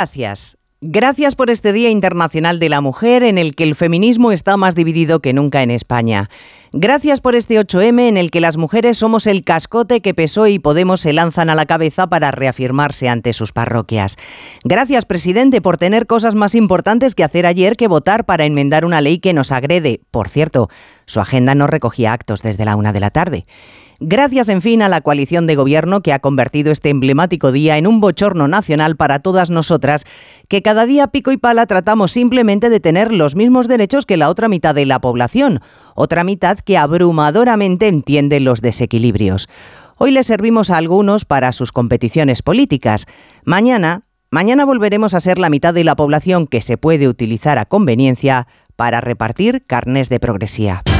Gracias. Gracias por este Día Internacional de la Mujer en el que el feminismo está más dividido que nunca en España. Gracias por este 8M en el que las mujeres somos el cascote que PSOE y Podemos se lanzan a la cabeza para reafirmarse ante sus parroquias. Gracias, presidente, por tener cosas más importantes que hacer ayer que votar para enmendar una ley que nos agrede. Por cierto, su agenda no recogía actos desde la una de la tarde. Gracias, en fin, a la coalición de gobierno que ha convertido este emblemático día en un bochorno nacional para todas nosotras, que cada día pico y pala tratamos simplemente de tener los mismos derechos que la otra mitad de la población, otra mitad que abrumadoramente entiende los desequilibrios. Hoy le servimos a algunos para sus competiciones políticas. Mañana, mañana volveremos a ser la mitad de la población que se puede utilizar a conveniencia para repartir carnes de progresía.